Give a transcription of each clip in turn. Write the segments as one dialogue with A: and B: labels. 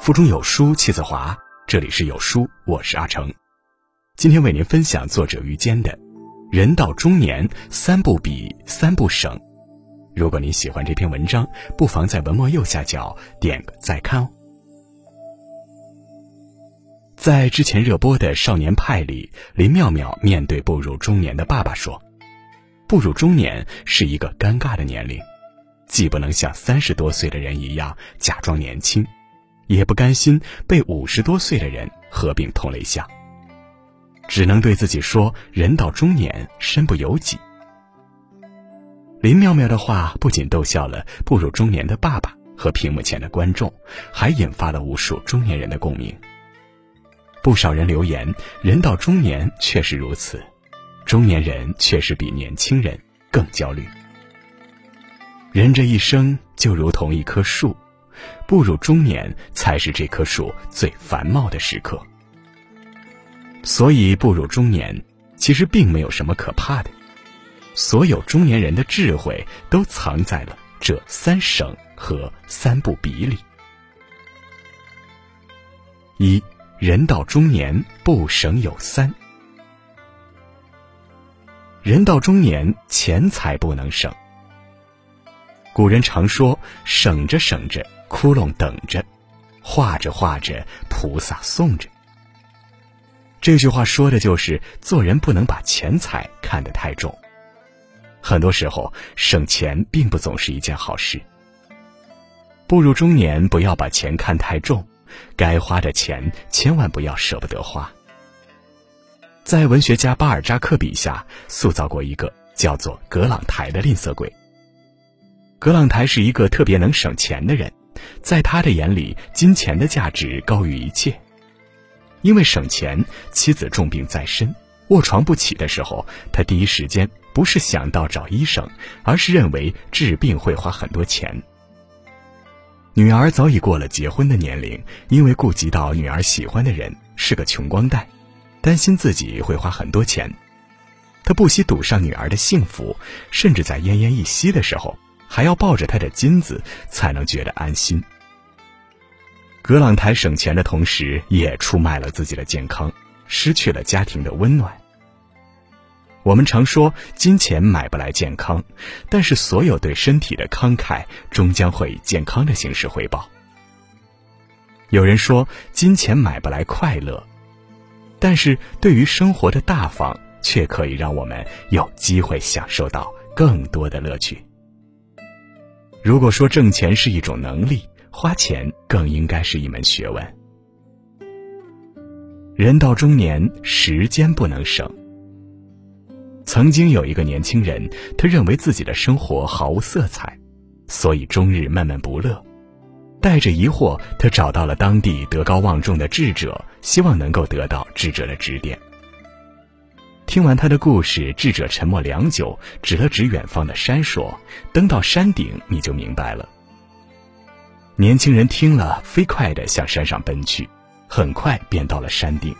A: 腹中有书气自华，这里是有书，我是阿成。今天为您分享作者于坚的《人到中年三不比三不省》。如果您喜欢这篇文章，不妨在文末右下角点个再看哦。在之前热播的《少年派》里，林妙妙面对步入中年的爸爸说：“步入中年是一个尴尬的年龄，既不能像三十多岁的人一样假装年轻。”也不甘心被五十多岁的人合并同类项，只能对自己说：“人到中年，身不由己。”林妙妙的话不仅逗笑了步入中年的爸爸和屏幕前的观众，还引发了无数中年人的共鸣。不少人留言：“人到中年确实如此，中年人确实比年轻人更焦虑。人这一生就如同一棵树。”步入中年才是这棵树最繁茂的时刻，所以步入中年其实并没有什么可怕的。所有中年人的智慧都藏在了这三省和三不比里。一人到中年不省有三，人到中年钱财不能省。古人常说：“省着省着。”窟窿等着，画着画着，菩萨送着。这句话说的就是做人不能把钱财看得太重。很多时候，省钱并不总是一件好事。步入中年，不要把钱看太重，该花的钱千万不要舍不得花。在文学家巴尔扎克笔下，塑造过一个叫做格朗台的吝啬鬼。格朗台是一个特别能省钱的人。在他的眼里，金钱的价值高于一切。因为省钱，妻子重病在身，卧床不起的时候，他第一时间不是想到找医生，而是认为治病会花很多钱。女儿早已过了结婚的年龄，因为顾及到女儿喜欢的人是个穷光蛋，担心自己会花很多钱，他不惜赌上女儿的幸福，甚至在奄奄一息的时候。还要抱着他的金子才能觉得安心。格朗台省钱的同时，也出卖了自己的健康，失去了家庭的温暖。我们常说金钱买不来健康，但是所有对身体的慷慨，终将会以健康的形式回报。有人说金钱买不来快乐，但是对于生活的大方，却可以让我们有机会享受到更多的乐趣。如果说挣钱是一种能力，花钱更应该是一门学问。人到中年，时间不能省。曾经有一个年轻人，他认为自己的生活毫无色彩，所以终日闷闷不乐。带着疑惑，他找到了当地德高望重的智者，希望能够得到智者的指点。听完他的故事，智者沉默良久，指了指远方的山，说：“登到山顶，你就明白了。”年轻人听了，飞快地向山上奔去，很快便到了山顶。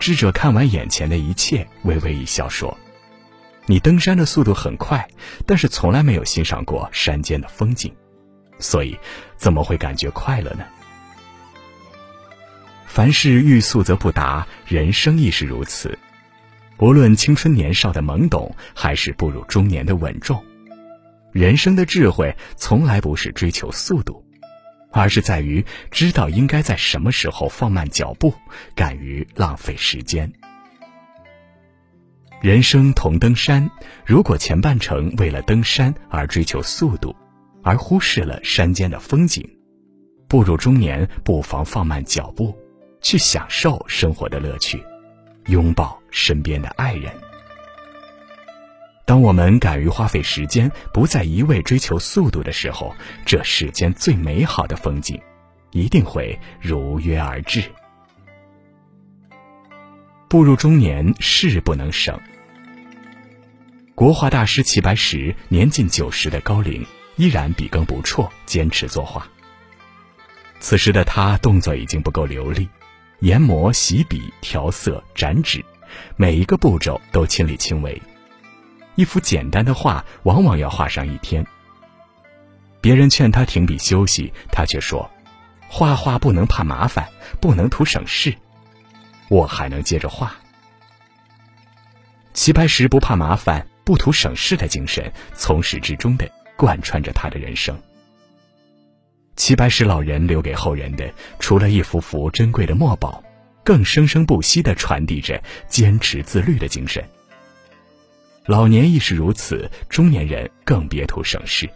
A: 智者看完眼前的一切，微微一笑，说：“你登山的速度很快，但是从来没有欣赏过山间的风景，所以怎么会感觉快乐呢？”凡事欲速则不达，人生亦是如此。无论青春年少的懵懂，还是步入中年的稳重，人生的智慧从来不是追求速度，而是在于知道应该在什么时候放慢脚步，敢于浪费时间。人生同登山，如果前半程为了登山而追求速度，而忽视了山间的风景，步入中年不妨放慢脚步，去享受生活的乐趣。拥抱身边的爱人。当我们敢于花费时间，不再一味追求速度的时候，这世间最美好的风景，一定会如约而至。步入中年，事不能省。国画大师齐白石年近九十的高龄，依然笔耕不辍，坚持作画。此时的他，动作已经不够流利。研磨、洗笔、调色、展纸，每一个步骤都亲力亲为。一幅简单的画往往要画上一天，别人劝他停笔休息，他却说：“画画不能怕麻烦，不能图省事，我还能接着画。”齐白石不怕麻烦、不图省事的精神，从始至终的贯穿着他的人生。齐白石老人留给后人的，除了一幅幅珍贵的墨宝，更生生不息地传递着坚持自律的精神。老年亦是如此，中年人更别图省事。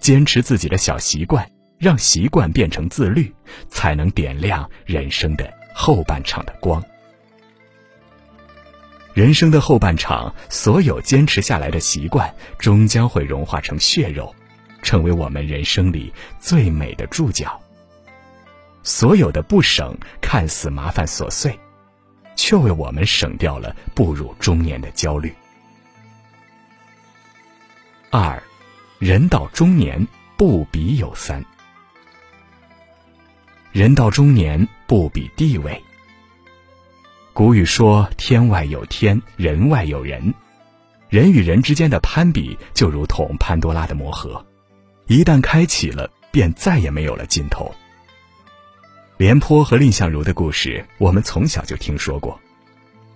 A: 坚持自己的小习惯，让习惯变成自律，才能点亮人生的后半场的光。人生的后半场，所有坚持下来的习惯，终将会融化成血肉，成为我们人生里最美的注脚。所有的不省，看似麻烦琐碎。却为我们省掉了步入中年的焦虑。二，人到中年不比有三。人到中年不比地位。古语说：“天外有天，人外有人。”人与人之间的攀比，就如同潘多拉的魔盒，一旦开启了，便再也没有了尽头。廉颇和蔺相如的故事，我们从小就听说过。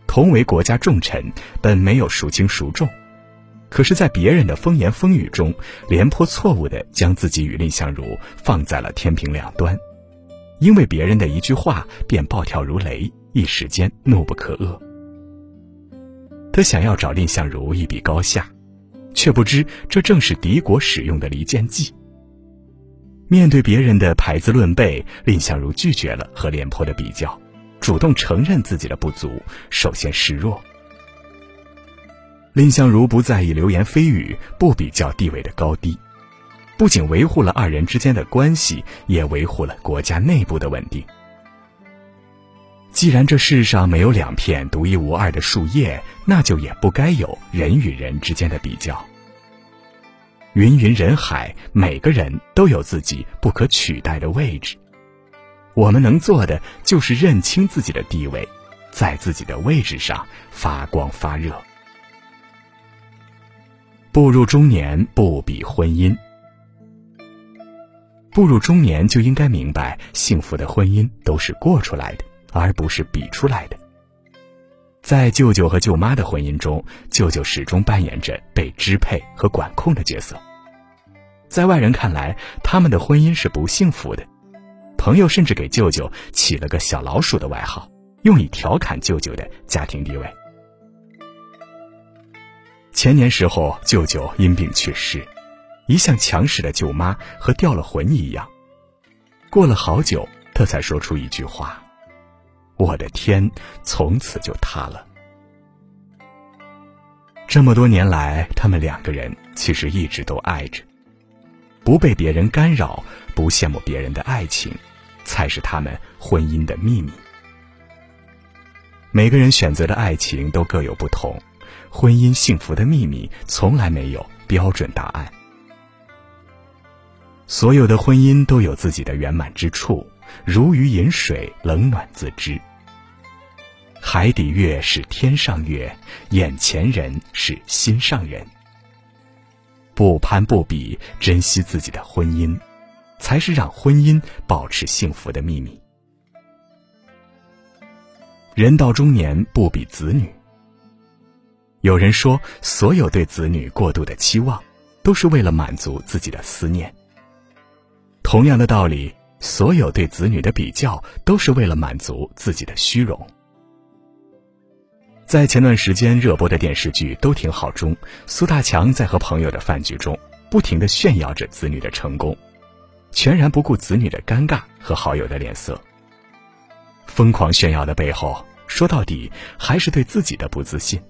A: 同为国家重臣，本没有孰轻孰重，可是，在别人的风言风语中，廉颇错误地将自己与蔺相如放在了天平两端，因为别人的一句话便暴跳如雷，一时间怒不可遏。他想要找蔺相如一比高下，却不知这正是敌国使用的离间计。面对别人的排资论辈，蔺相如拒绝了和廉颇的比较，主动承认自己的不足，首先示弱。蔺相如不在意流言蜚语，不比较地位的高低，不仅维护了二人之间的关系，也维护了国家内部的稳定。既然这世上没有两片独一无二的树叶，那就也不该有人与人之间的比较。芸芸人海，每个人都有自己不可取代的位置。我们能做的就是认清自己的地位，在自己的位置上发光发热。步入中年不比婚姻，步入中年就应该明白，幸福的婚姻都是过出来的，而不是比出来的。在舅舅和舅妈的婚姻中，舅舅始终扮演着被支配和管控的角色。在外人看来，他们的婚姻是不幸福的。朋友甚至给舅舅起了个“小老鼠”的外号，用以调侃舅舅的家庭地位。前年时候，舅舅因病去世，一向强势的舅妈和掉了魂一样。过了好久，他才说出一句话。我的天，从此就塌了。这么多年来，他们两个人其实一直都爱着，不被别人干扰，不羡慕别人的爱情，才是他们婚姻的秘密。每个人选择的爱情都各有不同，婚姻幸福的秘密从来没有标准答案。所有的婚姻都有自己的圆满之处。如鱼饮水，冷暖自知。海底月是天上月，眼前人是心上人。不攀不比，珍惜自己的婚姻，才是让婚姻保持幸福的秘密。人到中年，不比子女。有人说，所有对子女过度的期望，都是为了满足自己的思念。同样的道理。所有对子女的比较，都是为了满足自己的虚荣。在前段时间热播的电视剧《都挺好》中，苏大强在和朋友的饭局中，不停的炫耀着子女的成功，全然不顾子女的尴尬和好友的脸色。疯狂炫耀的背后，说到底还是对自己的不自信。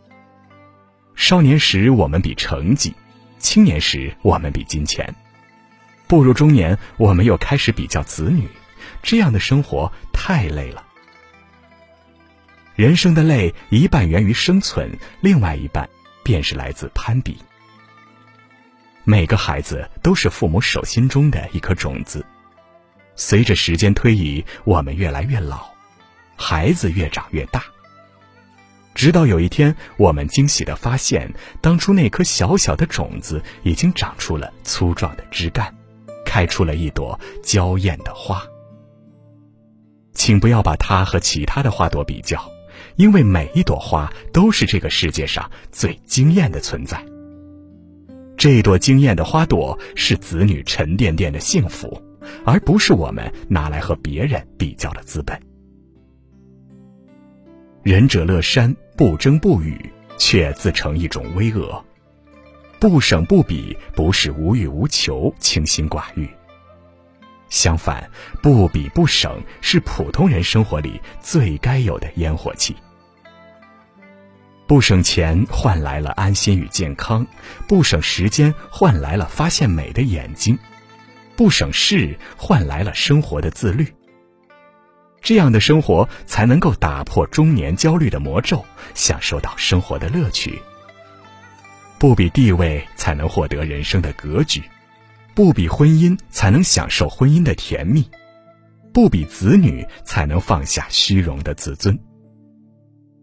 A: 少年时我们比成绩，青年时我们比金钱。步入中年，我们又开始比较子女，这样的生活太累了。人生的累，一半源于生存，另外一半便是来自攀比。每个孩子都是父母手心中的一颗种子，随着时间推移，我们越来越老，孩子越长越大。直到有一天，我们惊喜的发现，当初那颗小小的种子已经长出了粗壮的枝干，开出了一朵娇艳的花。请不要把它和其他的花朵比较，因为每一朵花都是这个世界上最惊艳的存在。这朵惊艳的花朵是子女沉甸甸的幸福，而不是我们拿来和别人比较的资本。仁者乐山，不争不语，却自成一种巍峨；不省不比，不是无欲无求、清心寡欲。相反，不比不省是普通人生活里最该有的烟火气。不省钱换来了安心与健康，不省时间换来了发现美的眼睛，不省事换来了生活的自律。这样的生活才能够打破中年焦虑的魔咒，享受到生活的乐趣。不比地位才能获得人生的格局。不比婚姻才能享受婚姻的甜蜜，不比子女才能放下虚荣的自尊。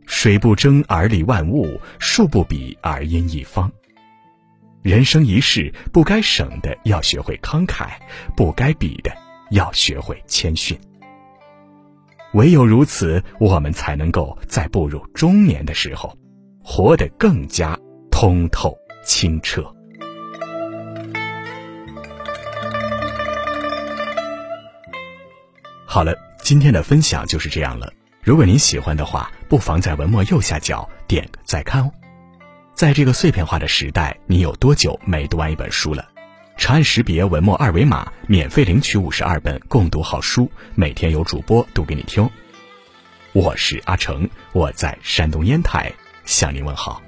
A: 水不争而利万物，树不比而因一方。人生一世，不该省的要学会慷慨，不该比的要学会谦逊。唯有如此，我们才能够在步入中年的时候，活得更加通透清澈。好了，今天的分享就是这样了。如果您喜欢的话，不妨在文末右下角点个再看哦。在这个碎片化的时代，你有多久没读完一本书了？长按识别文末二维码，免费领取五十二本共读好书，每天有主播读给你听。我是阿成，我在山东烟台向您问好。